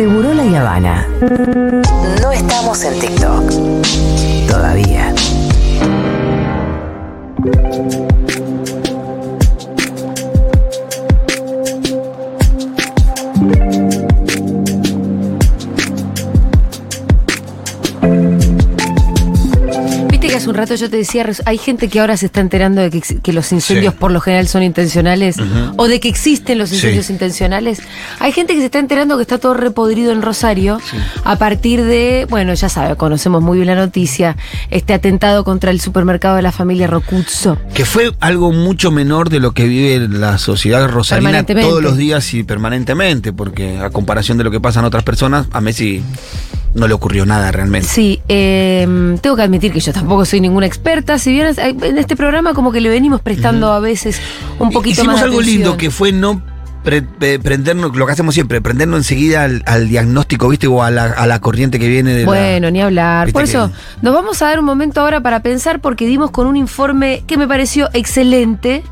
Seguro la Habana. No estamos en TikTok. Todavía. Rato yo te decía, hay gente que ahora se está enterando de que, los incendios Sí. por lo general son intencionales o de que existen los Sí. incendios intencionales. Hay gente que se está enterando que está todo repodrido en Rosario a partir de, bueno, ya sabe, conocemos muy bien la noticia, este atentado contra el supermercado de la familia Rocuzzo. Que fue algo mucho menor de lo que vive la sociedad rosarina todos los días y permanentemente, porque a comparación de lo que pasa en otras personas, a Messi no le ocurrió nada realmente. Sí, eh, tengo que admitir que yo tampoco soy ninguna experta, si bien en este programa como que le venimos prestando a veces un poquito Hicimos más de algo lindo que fue no pre- prendernos, lo que hacemos siempre, prendernos enseguida al, al diagnóstico, ¿viste? O a la, a la corriente que viene de la- Bueno, ni hablar. Por que- eso, nos vamos a dar un momento ahora para pensar porque dimos con un informe que me pareció excelente.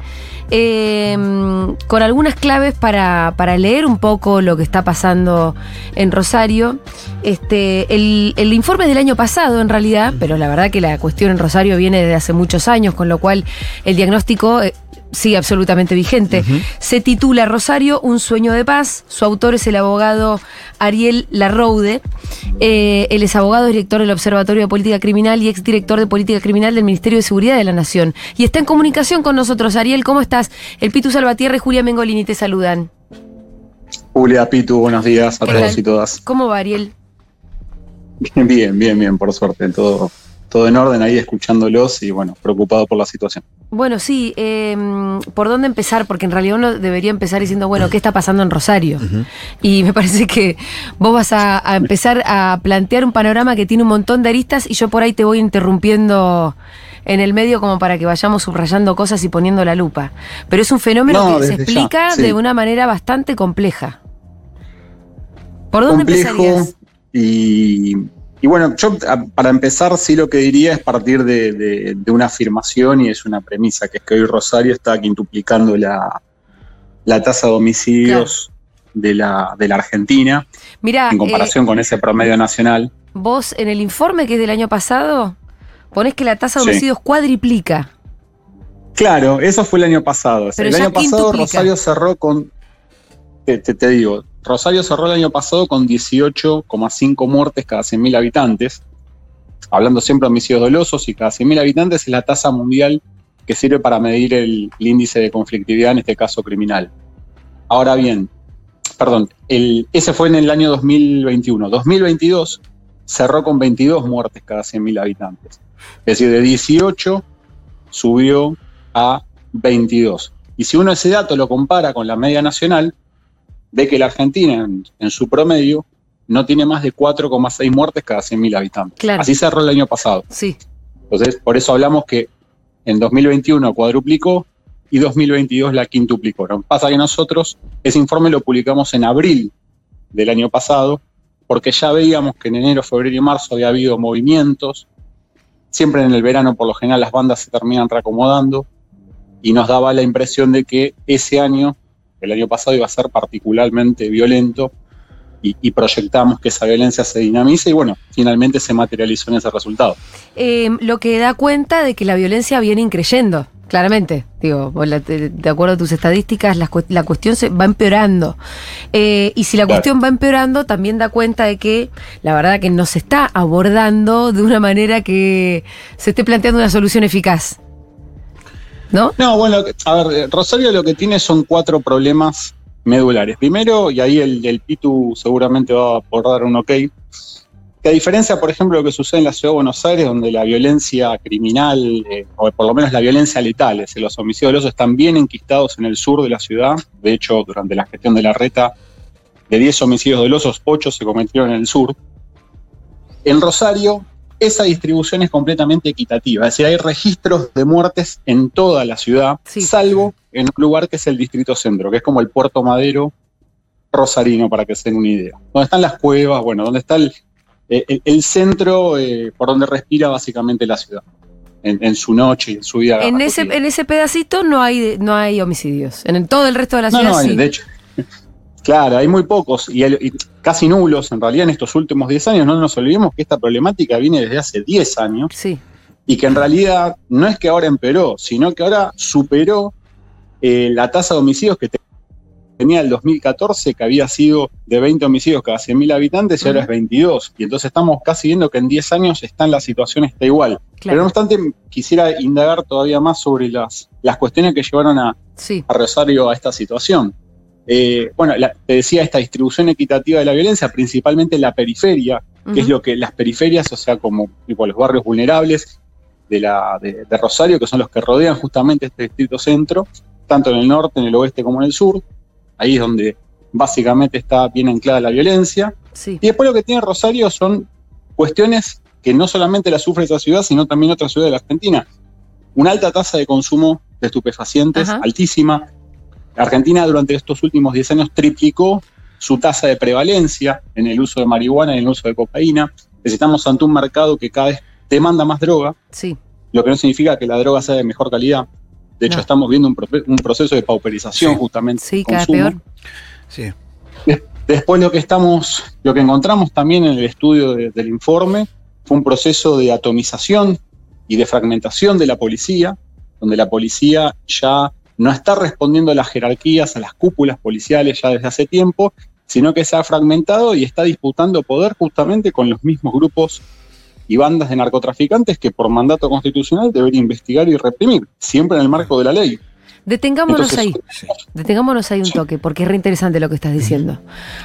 Eh, con algunas claves para, para leer un poco lo que está pasando en Rosario. Este, el, el informe del año pasado, en realidad, pero la verdad que la cuestión en Rosario viene desde hace muchos años, con lo cual el diagnóstico eh, sigue absolutamente vigente. Se titula Rosario, un sueño de paz. Su autor es el abogado Ariel Larroude. Eh, él es abogado, director del Observatorio de Política Criminal y exdirector de Política Criminal del Ministerio de Seguridad de la Nación. Y está en comunicación con nosotros. Ariel, ¿cómo estás? El Pitu Salvatierra y Julia Mengolini te saludan. Julia, Pitu, buenos días a ¿Qué todos tal? y todas. ¿Cómo va, Ariel? Bien, bien, bien, por suerte, todo, todo en orden ahí escuchándolos y bueno, preocupado por la situación. Bueno, sí, eh, ¿por dónde empezar? Porque en realidad uno debería empezar diciendo, bueno, ¿qué está pasando en Rosario? Y me parece que vos vas a, a empezar a plantear un panorama que tiene un montón de aristas y yo por ahí te voy interrumpiendo en el medio como para que vayamos subrayando cosas y poniendo la lupa. Pero es un fenómeno No, que se ya, explica sí. de una manera bastante compleja. ¿Por dónde Complejo empezarías? y, y bueno, yo para empezar sí lo que diría es partir de, de- de una afirmación y es una premisa, que es que hoy Rosario está quintuplicando la, la tasa de homicidios de, la, de la Argentina Mira, en comparación con ese promedio nacional. vos en el informe que es del año pasado ponés que la tasa de Sí. homicidios cuadriplica. Claro, eso fue el año pasado. Pero el año pasado quintuplica. Rosario cerró con, te, te- te digo, Rosario cerró el año pasado con 18,5 muertes cada 100.000 habitantes, hablando siempre de homicidios dolosos y cada 100.000 habitantes es la tasa mundial que sirve para medir el, índice de conflictividad, en este caso criminal. Ahora bien, perdón, ese fue en el año 2021. 2022 cerró con 22 muertes cada 100.000 habitantes. Es decir, de 18 subió a 22. Y si uno ese dato lo compara con la media nacional, ve que la Argentina en, en su promedio no tiene más de 4,6 muertes cada 100.000 habitantes. Claro. Así cerró el año pasado. Sí. Entonces, por eso hablamos que en 2021 cuadruplicó y 2022 la quintuplicó. Que pasa que nosotros ese informe lo publicamos en abril del año pasado, porque ya veíamos que en enero, febrero y marzo había habido movimientos. Siempre en el verano, por lo general, las bandas se terminan reacomodando y nos daba la impresión de que ese año, el año pasado, iba a ser particularmente violento y, y proyectamos que esa violencia se dinamice y bueno, finalmente se materializó en ese resultado. Eh, lo que da cuenta de que la violencia viene increyendo, claramente. Digo, de, acuerdo a tus estadísticas, la, cu- la cuestión se va empeorando. Eh, y si la Claro. cuestión va empeorando, también da cuenta de que la verdad que no se está abordando de una manera que se esté planteando una solución eficaz. ¿No? No, bueno, a ver, eh, Rosario lo que tiene son cuatro problemas medulares. Primero, y ahí el, el Pitu seguramente va a poder dar un ok, que a diferencia, por ejemplo, de lo que sucede en la ciudad de Buenos Aires, donde la violencia criminal, eh, o por lo menos la violencia letal, es decir, los homicidios dolosos están bien enquistados en el sur de la ciudad. De hecho, durante la gestión de la reta, de 10 homicidios dolosos, 8 se cometieron en el sur. En Rosario, esa distribución es completamente equitativa. Es decir, hay registros de muertes en toda la ciudad, Sí. salvo en un lugar que es el Distrito Centro, que es como el Puerto Madero rosarino, para que se den una idea. Donde están las cuevas, bueno, donde está el, eh, el- el centro eh, por donde respira básicamente la ciudad, en, en su noche y en su vida. En ese, en ese pedacito no hay, no hay homicidios. En el- todo el resto de la No, ciudad no, sí. de hecho. Claro, hay muy pocos y, el- y casi nulos en realidad en estos últimos 10 años. No nos olvidemos que esta problemática viene desde hace 10 años Sí, y que en realidad no es que ahora empeoró, sino que ahora superó eh, la tasa de homicidios que te- tenía el 2014, que había sido de 20 homicidios cada 100.000 habitantes, y ahora es 22. Y entonces estamos casi viendo que en 10 años está en la situación está igual. Pero no obstante, quisiera indagar todavía más sobre las, las cuestiones que llevaron a, Sí, a Rosario a esta situación. Eh, bueno, la- te decía esta distribución equitativa de la violencia, principalmente en la periferia, que es lo que las periferias, o sea, como tipo, los barrios vulnerables de, la, de, de Rosario, que son los que rodean justamente este distrito centro, tanto en el norte, en el oeste como en el sur. Ahí es donde básicamente está bien anclada la violencia. sí, Y después lo que tiene Rosario son cuestiones que no solamente la sufre esa ciudad, sino también otras ciudades de la Argentina. Una alta tasa de consumo de estupefacientes, Ajá. altísima. Argentina durante estos últimos 10 años triplicó su tasa de prevalencia en el uso de marihuana y en el uso de cocaína. Necesitamos ante un mercado que cada vez demanda más droga, sí, lo que no significa que la droga sea de mejor calidad. De hecho, No. estamos viendo un, proceso de pauperización Sí. justamente. sí, cada consumo. peor. Sí. Después lo que estamos, lo que encontramos también en el estudio de- del informe fue un proceso de atomización y de fragmentación de la policía, donde la policía ya no está respondiendo a las jerarquías, a las cúpulas policiales ya desde hace tiempo, sino que se ha fragmentado y está disputando poder justamente con los mismos grupos y bandas de narcotraficantes que por mandato constitucional debería investigar y reprimir, siempre en el marco de la ley. Detengámonos Entonces, ahí. Sí. Detengámonos ahí un Sí. toque, porque es re interesante lo que estás diciendo.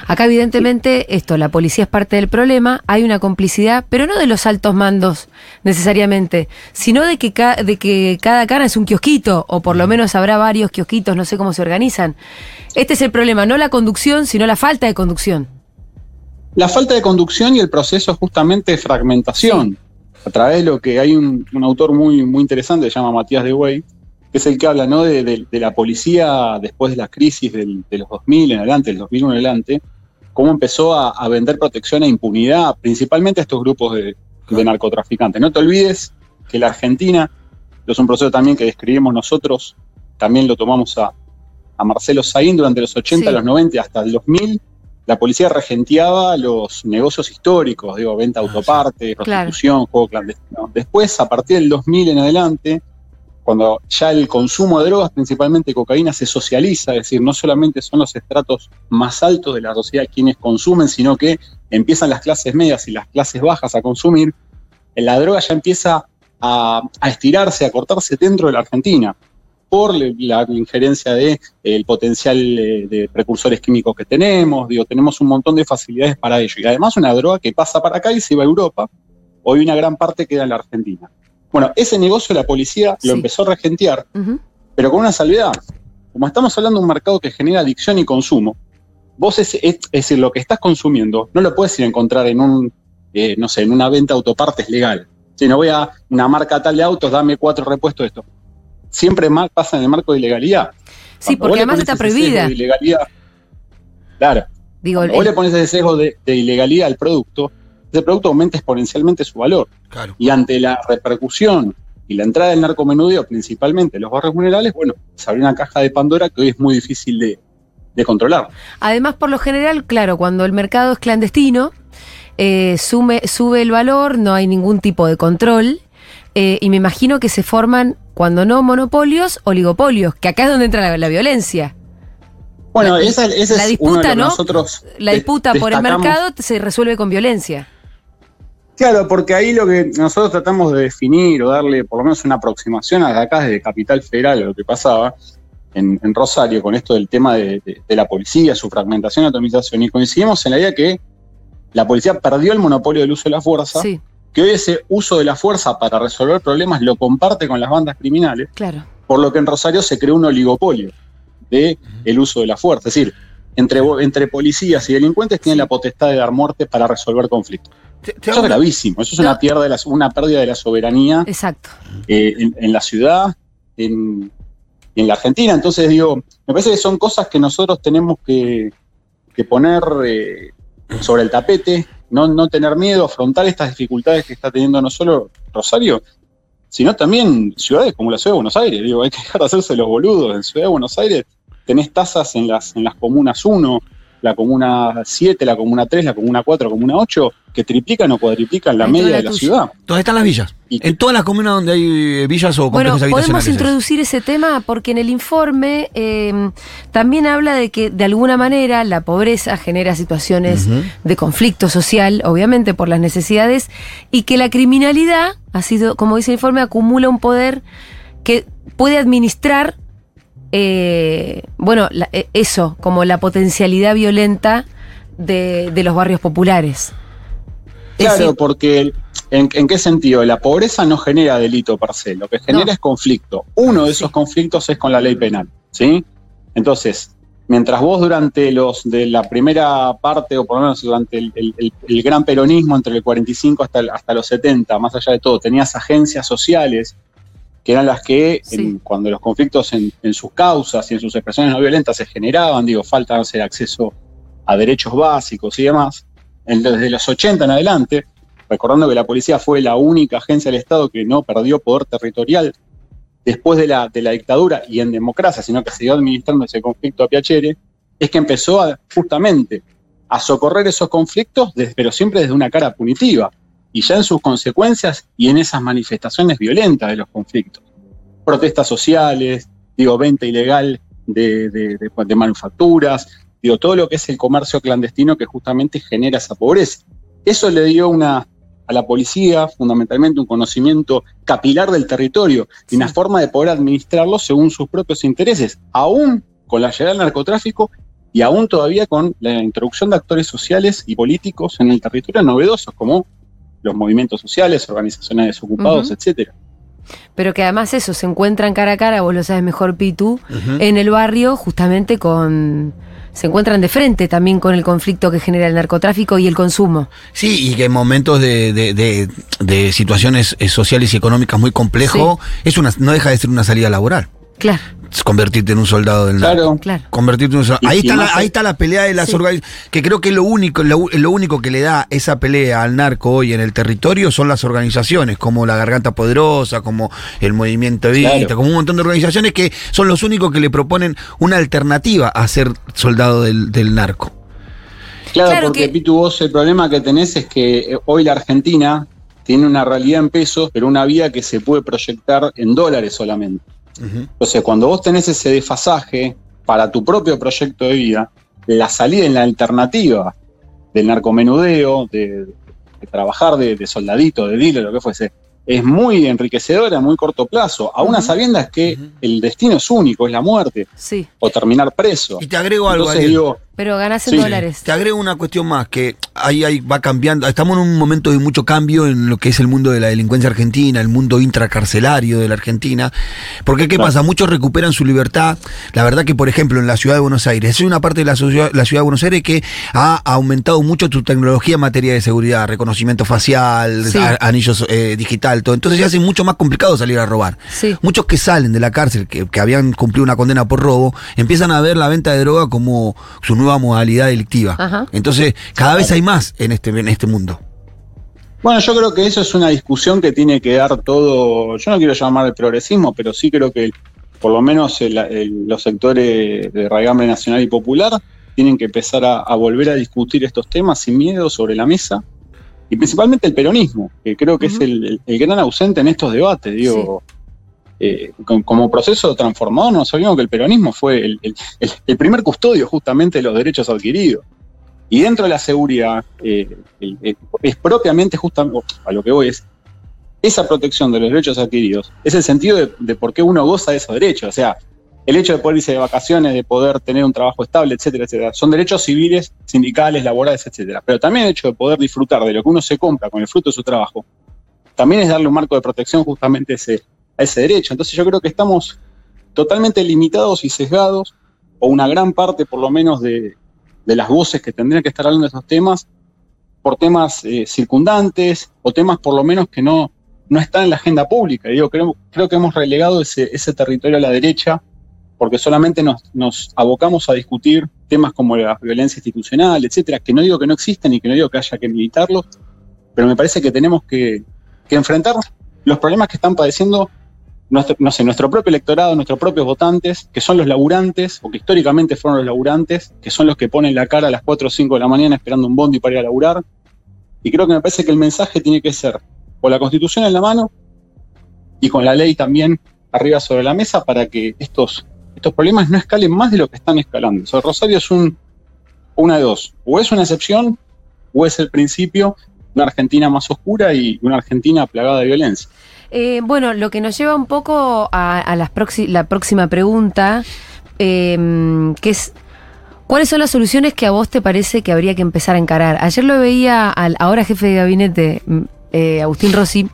Acá, evidentemente, esto, la policía es parte del problema, hay una complicidad, pero no de los altos mandos necesariamente, sino de que, ca- de que cada cana es un kiosquito, o por lo menos habrá varios kiosquitos, no sé cómo se organizan. Este es el problema, no la conducción, sino la falta de conducción. La falta de conducción y el proceso justamente de fragmentación. A través de lo que hay un, un autor muy, muy interesante, se llama Matías de Wey, es el que habla ¿no? de, de- de la policía después de la crisis del- de los 2000 en adelante, del 2001 en adelante, cómo empezó a, a vender protección e impunidad, principalmente a estos grupos de, de narcotraficantes. No te olvides que la Argentina, es un proceso también que describimos nosotros, también lo tomamos a, a Marcelo Saín durante los 80, Sí. los 90, hasta el 2000, la policía regenteaba los negocios históricos, digo, venta de Ah, autopartes, Claro. prostitución, juego clandestino. Después, a partir del 2000 en adelante, cuando ya el consumo de drogas, principalmente cocaína, se socializa, es decir, no solamente son los estratos más altos de la sociedad quienes consumen, sino que empiezan las clases medias y las clases bajas a consumir, la droga ya empieza a, estirarse, a cortarse dentro de la Argentina por la injerencia de el potencial eh, de precursores químicos que tenemos, digo, tenemos un montón de facilidades para ello. Y además una droga que pasa para acá y se va a Europa, hoy una gran parte queda en la Argentina. Bueno, ese negocio la policía Sí. lo empezó a regentear, pero con una salvedad. Como estamos hablando de un mercado que genera adicción y consumo, vos es, es- es decir, lo que estás consumiendo no lo puedes ir a encontrar en un, eh, no sé, en una venta de autopartes legal. Si no voy a una marca tal de autos, dame cuatro repuestos de esto. Siempre pasa en el marco de ilegalidad. Sí, Cuando porque además está prohibida. de ilegalidad, claro, Digo, cuando vos le pones ese sesgo de, de ilegalidad al producto, ese producto aumenta exponencialmente su valor. Claro. Y ante la repercusión y la entrada del narcomenudeo, principalmente en los barrios vulnerables, bueno, se abrió una caja de Pandora que hoy es muy difícil de, de controlar. Además, por lo general, claro, cuando el mercado es clandestino, eh, sume- sube el valor, no hay ningún tipo de control. eh, y me imagino que se forman, cuando no monopolios, oligopolios, que acá es donde entra la, la violencia. Bueno, La- esa, ese la es disputa, uno de ¿no? nosotros La de- disputa por el mercado se resuelve con violencia. Claro, porque ahí lo que nosotros tratamos de definir o darle por lo menos una aproximación a acá desde Capital Federal a lo que pasaba en, en Rosario con esto del tema de, de- de la policía, su fragmentación y atomización, y coincidimos en la idea que la policía perdió el monopolio del uso de la fuerza, Sí, que hoy ese uso de la fuerza para resolver problemas lo comparte con las bandas criminales, claro. por lo que en Rosario se creó un oligopolio de el uso de la fuerza. Es decir, entre, entre policías y delincuentes tienen la potestad de dar muerte para resolver conflictos. Eso es gravísimo, eso es No. una, pérdida de la, una pérdida de la soberanía Exacto. eh, en, en la ciudad, en, en la Argentina. Entonces digo, me parece que son cosas que nosotros tenemos que, que poner eh, sobre el tapete, no, no tener miedo, afrontar estas dificultades que está teniendo no solo Rosario, sino también ciudades como la ciudad de Buenos Aires. Digo, hay que dejar de hacerse los boludos. En Ciudad de Buenos Aires tenés tasas en las, en las comunas 1 la comuna 7, la comuna 3, la comuna 4, la comuna 8, que triplican o cuadriplican la media de la ciudad. ¿Dónde están las villas? Y- En todas las comunas donde hay eh, villas o Bueno, complejos podemos introducir ese tema porque en el informe eh, también habla de que de alguna manera la pobreza genera situaciones de conflicto social, obviamente por las necesidades, y que la criminalidad ha sido, como dice el informe, acumula un poder que puede administrar, eh, bueno, la- eh, eso, como la potencialidad violenta de, de los barrios populares. Es Claro, decir, porque ¿en, en qué sentido? La pobreza no genera delito per se, lo que genera No. es conflicto. Uno de esos Sí. conflictos es con la ley penal, ¿sí? Entonces, mientras vos durante los de la primera parte, o por lo menos durante el- el gran peronismo, entre el 45 hasta, el- hasta los 70, más allá de todo, tenías agencias sociales que eran las que, Sí. en- cuando los conflictos en, en sus causas y en sus expresiones no violentas se generaban, digo, falta sé, acceso a derechos básicos y demás, desde los 80 en adelante, recordando que la policía fue la única agencia del Estado que no perdió poder territorial después de la, de la dictadura y en democracia, sino que siguió administrando ese conflicto a Piacere, es que empezó a, justamente a socorrer esos conflictos, pero siempre desde una cara punitiva, y ya en sus consecuencias y en esas manifestaciones violentas de los conflictos. Protestas sociales, digo, venta ilegal de, de- de- de manufacturas, digo, todo lo que es el comercio clandestino que justamente genera esa pobreza. Eso le dio una, a la policía fundamentalmente un conocimiento capilar del territorio y una Sí. forma de poder administrarlo según sus propios intereses, aún con la llegada del narcotráfico y aún todavía con la introducción de actores sociales y políticos en el territorio novedosos como los movimientos sociales, organizaciones de desocupados, Ujú. etcétera. Pero que además eso, se encuentran cara a cara, vos lo sabes mejor, Pitu, Ujú. en el barrio justamente con... Se encuentran de frente también con el conflicto que genera el narcotráfico y el consumo. Sí, y que en momentos de, de- de- de situaciones eh, sociales y económicas muy complejos, es una, no deja de ser una salida laboral. Claro, convertirte en un soldado del narco. Claro. claro. Convertirte en un soldado. Ahí, está la, ahí está la pelea de las Sí. organizaciones. Que creo que lo único, lo, lo único que le da esa pelea al narco hoy en el territorio son las organizaciones, como la Garganta Poderosa, como el Movimiento Claro. como un montón de organizaciones que son los únicos que le proponen una alternativa a ser soldado del, del narco. Claro, Claro porque que- Pitu, vos el problema que tenés es que eh, hoy la Argentina tiene una realidad en pesos, pero una vida que se puede proyectar en dólares solamente. Entonces, cuando vos tenés ese desfasaje para tu propio proyecto de vida, la salida en la alternativa del narcomenudeo, de, de trabajar de, de soldadito, de dealer, lo que fuese, es muy enriquecedora a muy corto plazo, aún a Ujú. sabiendas que el destino es único, es la muerte, Sí, o terminar preso. Y te agrego algo, Entonces digo, pero ganás en Sí. dólares. Te agrego una cuestión más, que ahí, ahí va cambiando. Estamos en un momento de mucho cambio en lo que es el mundo de la delincuencia argentina, el mundo intracarcelario de la Argentina. Porque, ¿qué Claro. pasa? Muchos recuperan su libertad. La verdad que, por ejemplo, en la ciudad de Buenos Aires, es una parte de la, ciudad- la ciudad de Buenos Aires que ha aumentado mucho tu tecnología en materia de seguridad, reconocimiento facial, Sí. a- anillos eh, digital, todo. Entonces se hace mucho más complicado salir a robar. Sí. Muchos que salen de la cárcel, que, que habían cumplido una condena por robo, empiezan a ver la venta de droga como su nueva modalidad delictiva. Ajá. Entonces, cada vez hay más en este, en este mundo. Bueno, yo creo que eso es una discusión que tiene que dar todo, yo no quiero llamar el progresismo, pero sí creo que por lo menos el- el- los sectores de raigambre nacional y popular tienen que empezar a, a volver a discutir estos temas sin miedo sobre la mesa, y principalmente el peronismo, que creo que es el, el- el gran ausente en estos debates. Digo, eh, como proceso transformador, no sabíamos que el peronismo fue el, primer custodio justamente de los derechos adquiridos. Y dentro de la seguridad, eh, es propiamente justamente, a lo que voy es, esa protección de los derechos adquiridos es el sentido de, de por qué uno goza de esos derechos. O sea, el hecho de poder irse de vacaciones, de poder tener un trabajo estable, etcétera, etcétera, son derechos civiles, sindicales, laborales, etcétera. Pero también el hecho de poder disfrutar de lo que uno se compra con el fruto de su trabajo, también es darle un marco de protección justamente a ese, a ese derecho. Entonces yo creo que estamos totalmente limitados y sesgados, o una gran parte por lo menos de, las voces que tendrían que estar hablando de esos temas, por temas eh, circundantes o temas por lo menos que no, no están en la agenda pública. Digo, creo, creo que hemos relegado ese, ese territorio a la derecha porque solamente nos, nos abocamos a discutir temas como la violencia institucional, etcétera, que no digo que no existen y que no digo que haya que militarlos, pero me parece que tenemos que, que enfrentar los problemas que están padeciendo nuestro, no sé, nuestro propio electorado, nuestros propios votantes, que son los laburantes, o que históricamente fueron los laburantes, que son los que ponen la cara a las 4 o 5 de la mañana esperando un bondi para ir a laburar. Y creo que me parece que el mensaje tiene que ser con la constitución en la mano y con la ley también arriba sobre la mesa para que estos, estos problemas no escalen más de lo que están escalando. Rosario es un, una de dos, o es una excepción o es el principio una Argentina más oscura y una Argentina plagada de violencia. Eh, bueno, lo que nos lleva un poco a, la próxima pregunta, eh, que es, ¿cuáles son las soluciones que a vos te parece que habría que empezar a encarar? Ayer lo veía al ahora jefe de gabinete, eh, Agustín Rossi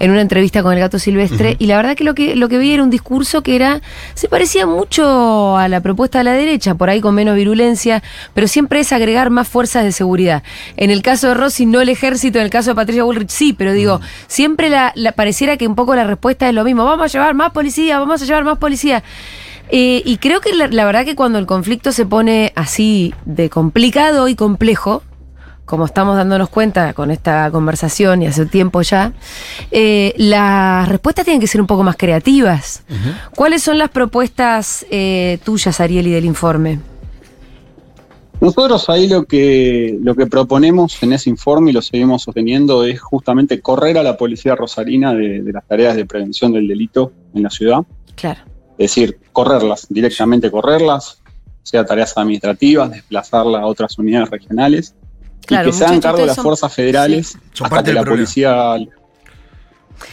en una entrevista con el gato silvestre y la verdad que lo que lo que vi era un discurso que era se parecía mucho a la propuesta de la derecha, por ahí con menos virulencia, pero siempre es agregar más fuerzas de seguridad. En el caso de Rossi no el ejército, en el caso de Patricia Bullrich sí, pero digo, siempre la, pareciera que un poco la respuesta es lo mismo, vamos a llevar más policía, vamos a llevar más policía. Eh, y creo que la verdad que cuando el conflicto se pone así de complicado y complejo, como estamos dándonos cuenta con esta conversación y hace tiempo ya, eh, las respuestas tienen que ser un poco más creativas. ¿Cuáles son las propuestas eh, tuyas, Ariel, y del informe? Nosotros ahí lo que, lo que proponemos en ese informe y lo seguimos sosteniendo es justamente correr a la policía rosarina de, de las tareas de prevención del delito en la ciudad. Claro. Es decir, correrlas, directamente correrlas, sea tareas administrativas, desplazarlas a otras unidades regionales y que se hagan cargo de las fuerzas federales son parte de la policía.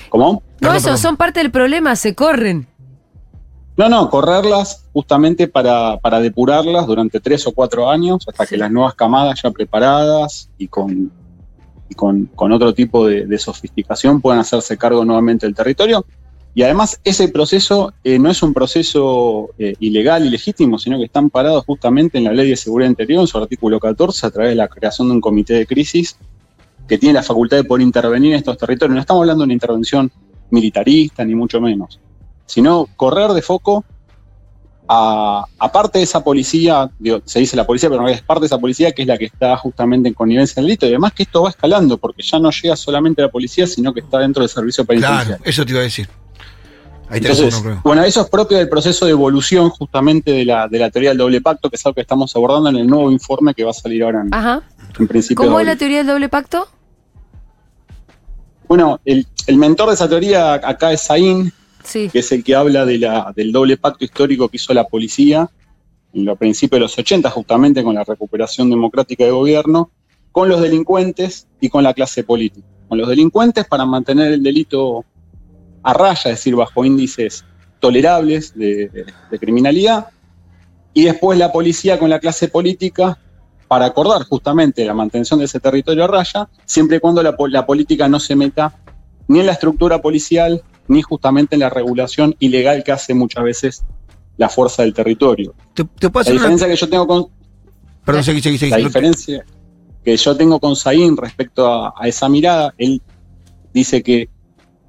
¿Cómo? No, eso, son parte del problema, se corren. No, no, correrlas justamente para, para depurarlas durante tres o cuatro años, hasta que las nuevas camadas ya preparadas y con, con, con, otro tipo de, de, sofisticación puedan hacerse cargo nuevamente del territorio. Y además ese proceso eh, no es un proceso eh, ilegal y legítimo, sino que están parados justamente en la Ley de Seguridad Interior, en su artículo 14, a través de la creación de un comité de crisis que tiene la facultad de poder intervenir en estos territorios. No estamos hablando de una intervención militarista, ni mucho menos, sino correr de foco a, parte de esa policía, se dice la policía, pero no es parte de esa policía que es la que está justamente en connivencia en el delito. Y además que esto va escalando, porque ya no llega solamente la policía, sino que está dentro del servicio penitenciario. Claro, eso te iba a decir. Bueno, eso es propio del proceso de evolución justamente de la, de la teoría del doble pacto, que es algo que estamos abordando en el nuevo informe que va a salir ahora en, principio. ¿Cómo es la teoría del doble pacto? Bueno, el, mentor de esa teoría acá es Saín, que es el que habla de la, del doble pacto histórico que hizo la policía en los principios de los 80, justamente con la recuperación democrática de gobierno, con los delincuentes y con la clase política. Con los delincuentes para mantener el delito a raya, es decir, bajo índices tolerables de, criminalidad, y después la policía con la clase política para acordar justamente la mantención de ese territorio a raya, siempre y cuando la, política no se meta ni en la estructura policial, ni justamente en la regulación ilegal que hace muchas veces la fuerza del territorio. la diferencia que yo tengo con... Perdón, La diferencia que yo tengo con Saín respecto a, a, esa mirada, él dice que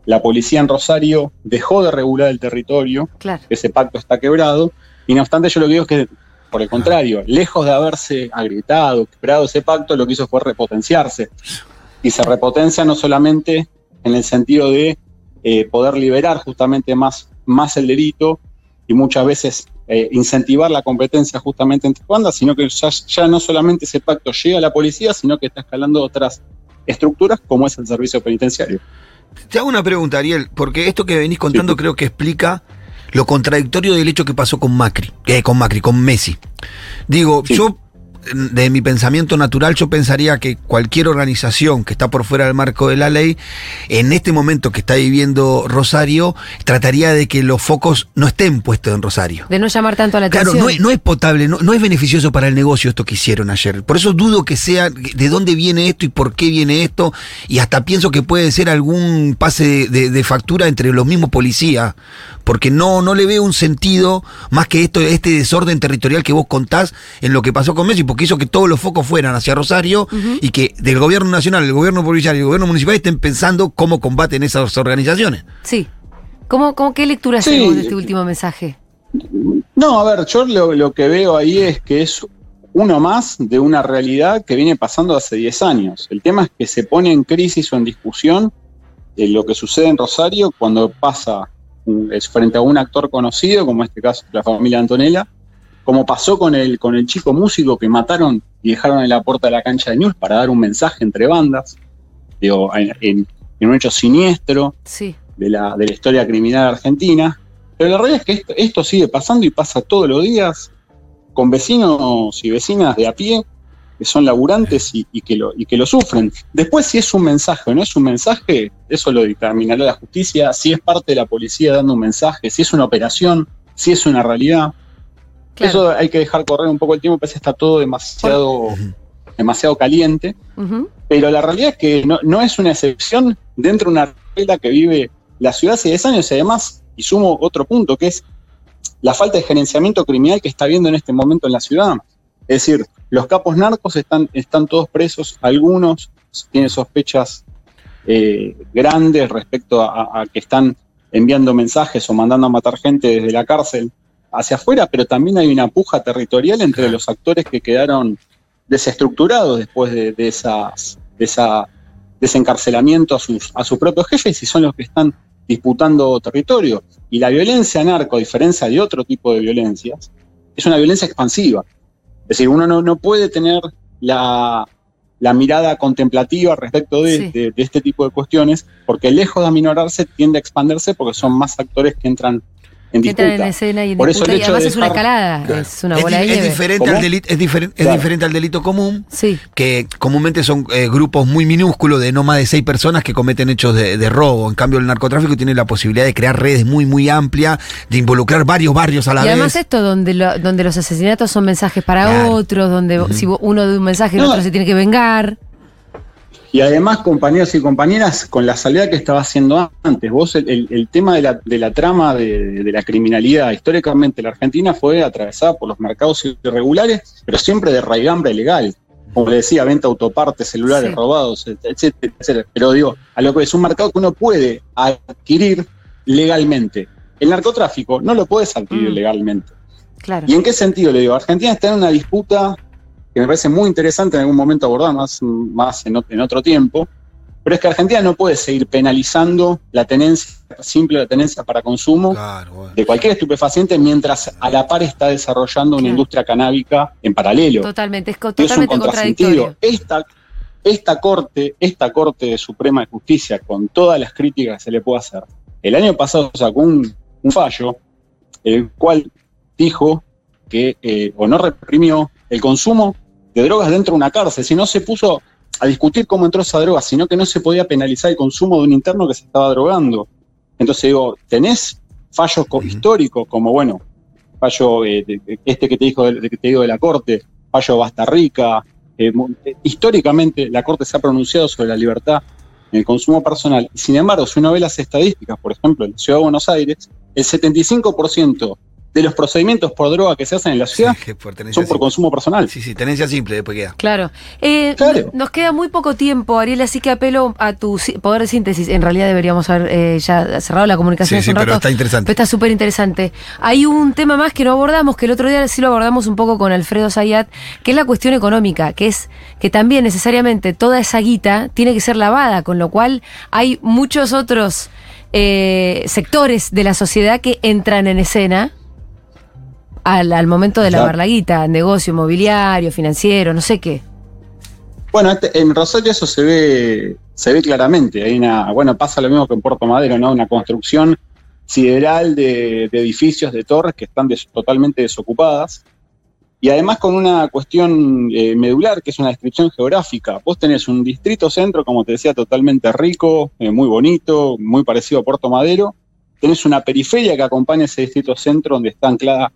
la policía en Rosario dejó de regular el territorio, ese pacto está quebrado, y no obstante yo lo que digo es que, por el contrario, lejos de haberse agrietado, quebrado ese pacto, lo que hizo fue repotenciarse. Y se repotencia no solamente en el sentido de eh, poder liberar justamente más, más el delito y muchas veces eh, incentivar la competencia justamente entre bandas, sino que ya, ya, no solamente ese pacto llega a la policía, sino que está escalando otras estructuras como es el servicio penitenciario. Te hago una pregunta, Ariel, porque esto que venís contando creo que explica lo contradictorio del hecho que pasó con Macri, eh, con Macri, con Messi. Digo, yo de mi pensamiento natural, yo pensaría que cualquier organización que está por fuera del marco de la ley, en este momento que está viviendo Rosario, trataría de que los focos no estén puestos en Rosario. De no llamar tanto la atención. Claro, no, es potable, no, es beneficioso para el negocio esto que hicieron ayer. Por eso dudo que sea de dónde viene esto y por qué viene esto, y hasta pienso que puede ser algún pase de, factura entre los mismos policías, porque no, no le veo un sentido más que esto, este desorden territorial que vos contás en lo que pasó con Messi, que hizo que todos los focos fueran hacia Rosario y que del gobierno nacional, el gobierno provincial y el gobierno municipal estén pensando cómo combaten esas organizaciones. Sí. ¿Cómo, cómo qué lectura hacemos de este último mensaje? No, a ver, yo lo, que veo ahí es que es uno más de una realidad que viene pasando hace 10 años. El tema es que se pone en crisis o en discusión lo que sucede en Rosario cuando pasa un- es frente a un actor conocido, como en este caso la familia Antonella, como pasó con el, con el chico músico que mataron y dejaron en la puerta de la cancha de News para dar un mensaje entre bandas, digo, en, en- en un hecho siniestro Sí. de la, de la historia criminal argentina. Pero la realidad es que esto, esto sigue pasando y pasa todos los días con vecinos y vecinas de a pie que son laburantes y, y que lo, y que lo sufren. Después, si es un mensaje o no es un mensaje, eso lo dictaminará la justicia. Si es parte de la policía dando un mensaje, si es una operación, si es una realidad. Claro. Eso hay que dejar correr un poco el tiempo, parece que está todo demasiado, demasiado caliente. Pero la realidad es que no, no es una excepción dentro de una regla que vive la ciudad hace 10 años y además, y sumo otro punto, que es la falta de gerenciamiento criminal que está habiendo en este momento en la ciudad. Es decir, los capos narcos están, están todos presos, algunos tienen sospechas eh, grandes respecto a, a que están enviando mensajes o mandando a matar gente desde la cárcel hacia afuera, pero también hay una puja territorial entre los actores que quedaron desestructurados después de, de esas, de esa desencarcelamiento a sus, a sus propios jefes y son los que están disputando territorio. Y la violencia narco, a diferencia de otro tipo de violencias, es una violencia expansiva. Es decir, uno no, no puede tener la, la mirada contemplativa respecto de, Sí. de- de este tipo de cuestiones, porque lejos de aminorarse tiende a expandirse porque son más actores que entran en Que disputa. entran en escena y en Por eso y además de es una escalada, Claro. es una bola de es, diferente al delito, es, diferen- es diferente al delito común, Sí, que comúnmente son eh, grupos muy minúsculos de no más de seis personas que cometen hechos de, de robo. En cambio, el narcotráfico tiene la posibilidad de crear redes muy, muy amplias, de involucrar varios barrios a la y además vez. esto donde, lo- donde los asesinatos son mensajes para Claro. otros, donde si uno de un mensaje el No. otro se tiene que vengar. Y además, compañeros y compañeras, con la salida que estaba haciendo antes, vos el, el- el tema de la, de la trama de, de la criminalidad, históricamente la Argentina fue atravesada por los mercados irregulares, pero siempre de raigambre legal. Como le decía, venta autopartes, celulares Sí. robados, etcétera, etcétera. Pero digo, a lo que es un mercado que uno puede adquirir legalmente. El narcotráfico no lo puedes adquirir Mm. legalmente. Claro. ¿Y en qué sentido le digo? Argentina está en una disputa que me parece muy interesante en algún momento abordar más, más en, ot- en otro tiempo, pero es que Argentina no puede seguir penalizando la tenencia, simple la tenencia para consumo Claro, bueno. de cualquier estupefaciente mientras a la par está desarrollando una Claro. industria canábica en paralelo. Totalmente, es co- Y es un totalmente contrasentido. contradictorio. Esta, esta corte, esta corte de Suprema de Justicia, con todas las críticas que se le puede hacer, el año pasado sacó un, un fallo, el cual dijo que eh, o no reprimió el consumo de drogas dentro de una cárcel, si no se puso a discutir cómo entró esa droga, sino que no se podía penalizar el consumo de un interno que se estaba drogando. Entonces digo, tenés fallos históricos como, bueno, fallo eh, de- este que te, dijo, de- que te digo de la Corte, fallo Basta Rica. eh, eh, históricamente la Corte se ha pronunciado sobre la libertad en el consumo personal. Y sin embargo, si uno ve las estadísticas, por ejemplo, en la Ciudad de Buenos Aires, el 75% de los procedimientos por droga que se hacen en la ciudad Sí, por tenencia son por simple. consumo personal. Sí, sí, tenencia simple, después queda. Claro. Eh, Claro. Nos queda muy poco tiempo, Ariel, así que apelo a tu poder de síntesis. En realidad deberíamos haber eh, ya cerrado la comunicación Sí, hace sí, un pero rato. está interesante. Pero está súper interesante. Hay un tema más que no abordamos, que el otro día sí lo abordamos un poco con Alfredo Zayat, que es la cuestión económica, que es que también necesariamente toda esa guita tiene que ser lavada, con lo cual hay muchos otros eh, sectores de la sociedad que entran en escena al, al momento de lavar la guita, negocio inmobiliario, financiero, no sé qué. Bueno, este- en Rosario eso se ve, se ve claramente. Hay una, bueno, pasa lo mismo que en Puerto Madero, ¿no? Una construcción sideral de, de edificios, de torres que están des- totalmente desocupadas. Y además con una cuestión eh, medular, que es una descripción geográfica. Vos tenés un distrito centro, como te decía, totalmente rico, eh, muy bonito, muy parecido a Puerto Madero. Tenés una periferia que acompaña ese distrito centro donde está anclada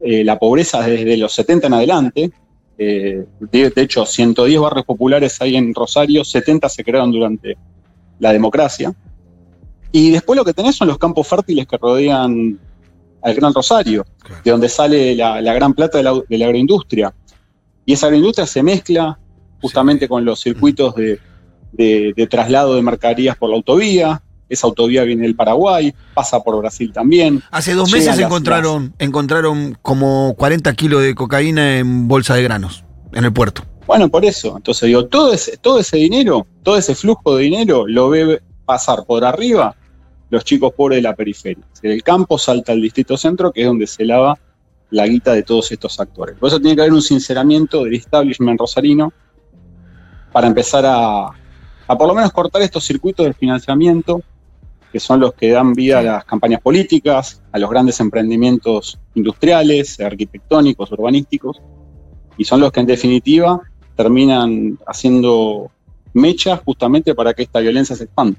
eh, la pobreza desde los 70 en adelante. Eh, de, de hecho, 110 barrios populares hay en Rosario, 70 se crearon durante la democracia. Y después lo que tenés son los campos fértiles que rodean al Gran Rosario, Claro. de donde sale la, la gran plata de la, de la agroindustria. Y esa agroindustria se mezcla justamente Sí. con los circuitos de, de- de traslado de mercaderías por la autovía. Esa autovía viene del Paraguay, pasa por Brasil también. Hace dos meses las- encontraron, encontraron como 40 kilos de cocaína en bolsa de granos en el puerto. Bueno, por eso. Entonces digo, todo ese, todo ese dinero, todo ese flujo de dinero lo ve pasar por arriba los chicos pobres de la periferia. El campo salta al distrito centro, que es donde se lava la guita de todos estos actores. Por eso tiene que haber un sinceramiento del establishment rosarino para empezar a, a por lo menos cortar estos circuitos de financiamiento que son los que dan vida a las campañas políticas, a los grandes emprendimientos industriales, arquitectónicos, urbanísticos, y son los que en definitiva terminan haciendo mechas justamente para que esta violencia se expanda.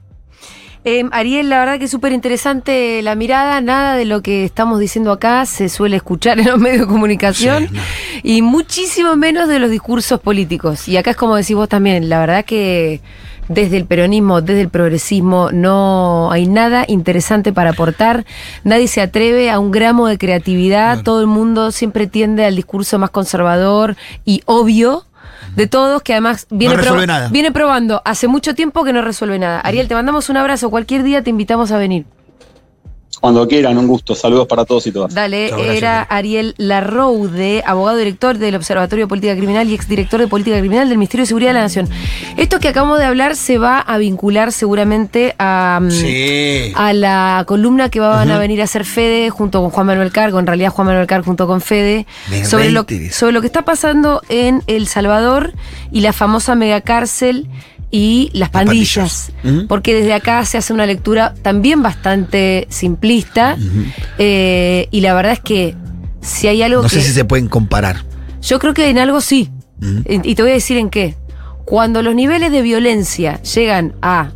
Eh, Ariel, la verdad que es súper interesante la mirada, nada de lo que estamos diciendo acá se suele escuchar en los medios de comunicación Sí, no. y muchísimo menos de los discursos políticos. Y acá es como decís vos también, la verdad que desde el peronismo, desde el progresismo, no hay nada interesante para aportar, nadie se atreve a un gramo de creatividad, Claro. todo el mundo siempre tiende al discurso más conservador y obvio. De todos, que además viene, resuelve nada. viene probando hace mucho tiempo que no resuelve nada. Ariel, te mandamos un abrazo. Cualquier día te invitamos a venir. Cuando quieran, un gusto. Saludos para todos y todas. Dale, gracias, era Ariel Larroude, abogado director del Observatorio de Política Criminal y exdirector de Política Criminal del Ministerio de Seguridad de la Nación. Esto que acabamos de hablar se va a vincular seguramente a, mm, Sí. a la columna que van a venir a hacer Fede junto con Juan Manuel Cargo, en realidad Juan Manuel Cargo junto con Fede, Me sobre lo, sobre lo que está pasando en El Salvador y la famosa megacárcel y las pandillas. Porque desde acá se hace una lectura también bastante simplista. eh, y la verdad es que si hay algo No que. sé si se pueden comparar. Yo creo que en algo sí. Y y te voy a decir en qué. Cuando los niveles de violencia llegan a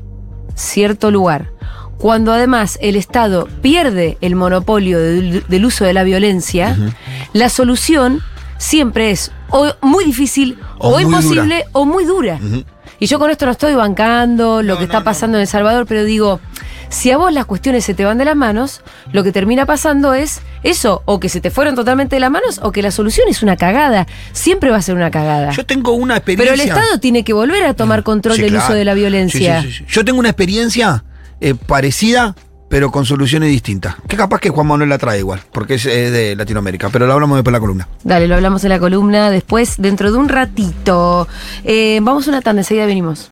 cierto lugar, cuando además el Estado pierde el monopolio del, del uso de la violencia, la solución siempre es o muy difícil, O o, muy imposible, o muy dura. Y yo con esto no estoy bancando lo No, que no, está no. pasando en El Salvador, pero digo, si a vos las cuestiones se te van de las manos, lo que termina pasando es eso, o que se te fueron totalmente de las manos, o que la solución es una cagada. Siempre va a ser una cagada. Yo tengo una Pero experiencia. el Estado tiene que volver a tomar control Sí, del claro. uso de la violencia. Sí, sí. Yo tengo una experiencia eh, parecida, pero con soluciones distintas. Que capaz que Juan Manuel la trae igual, porque es de Latinoamérica. Pero lo hablamos después de la columna. Dale, lo hablamos en la columna después, dentro de un ratito. Eh, vamos a una tanda, enseguida venimos.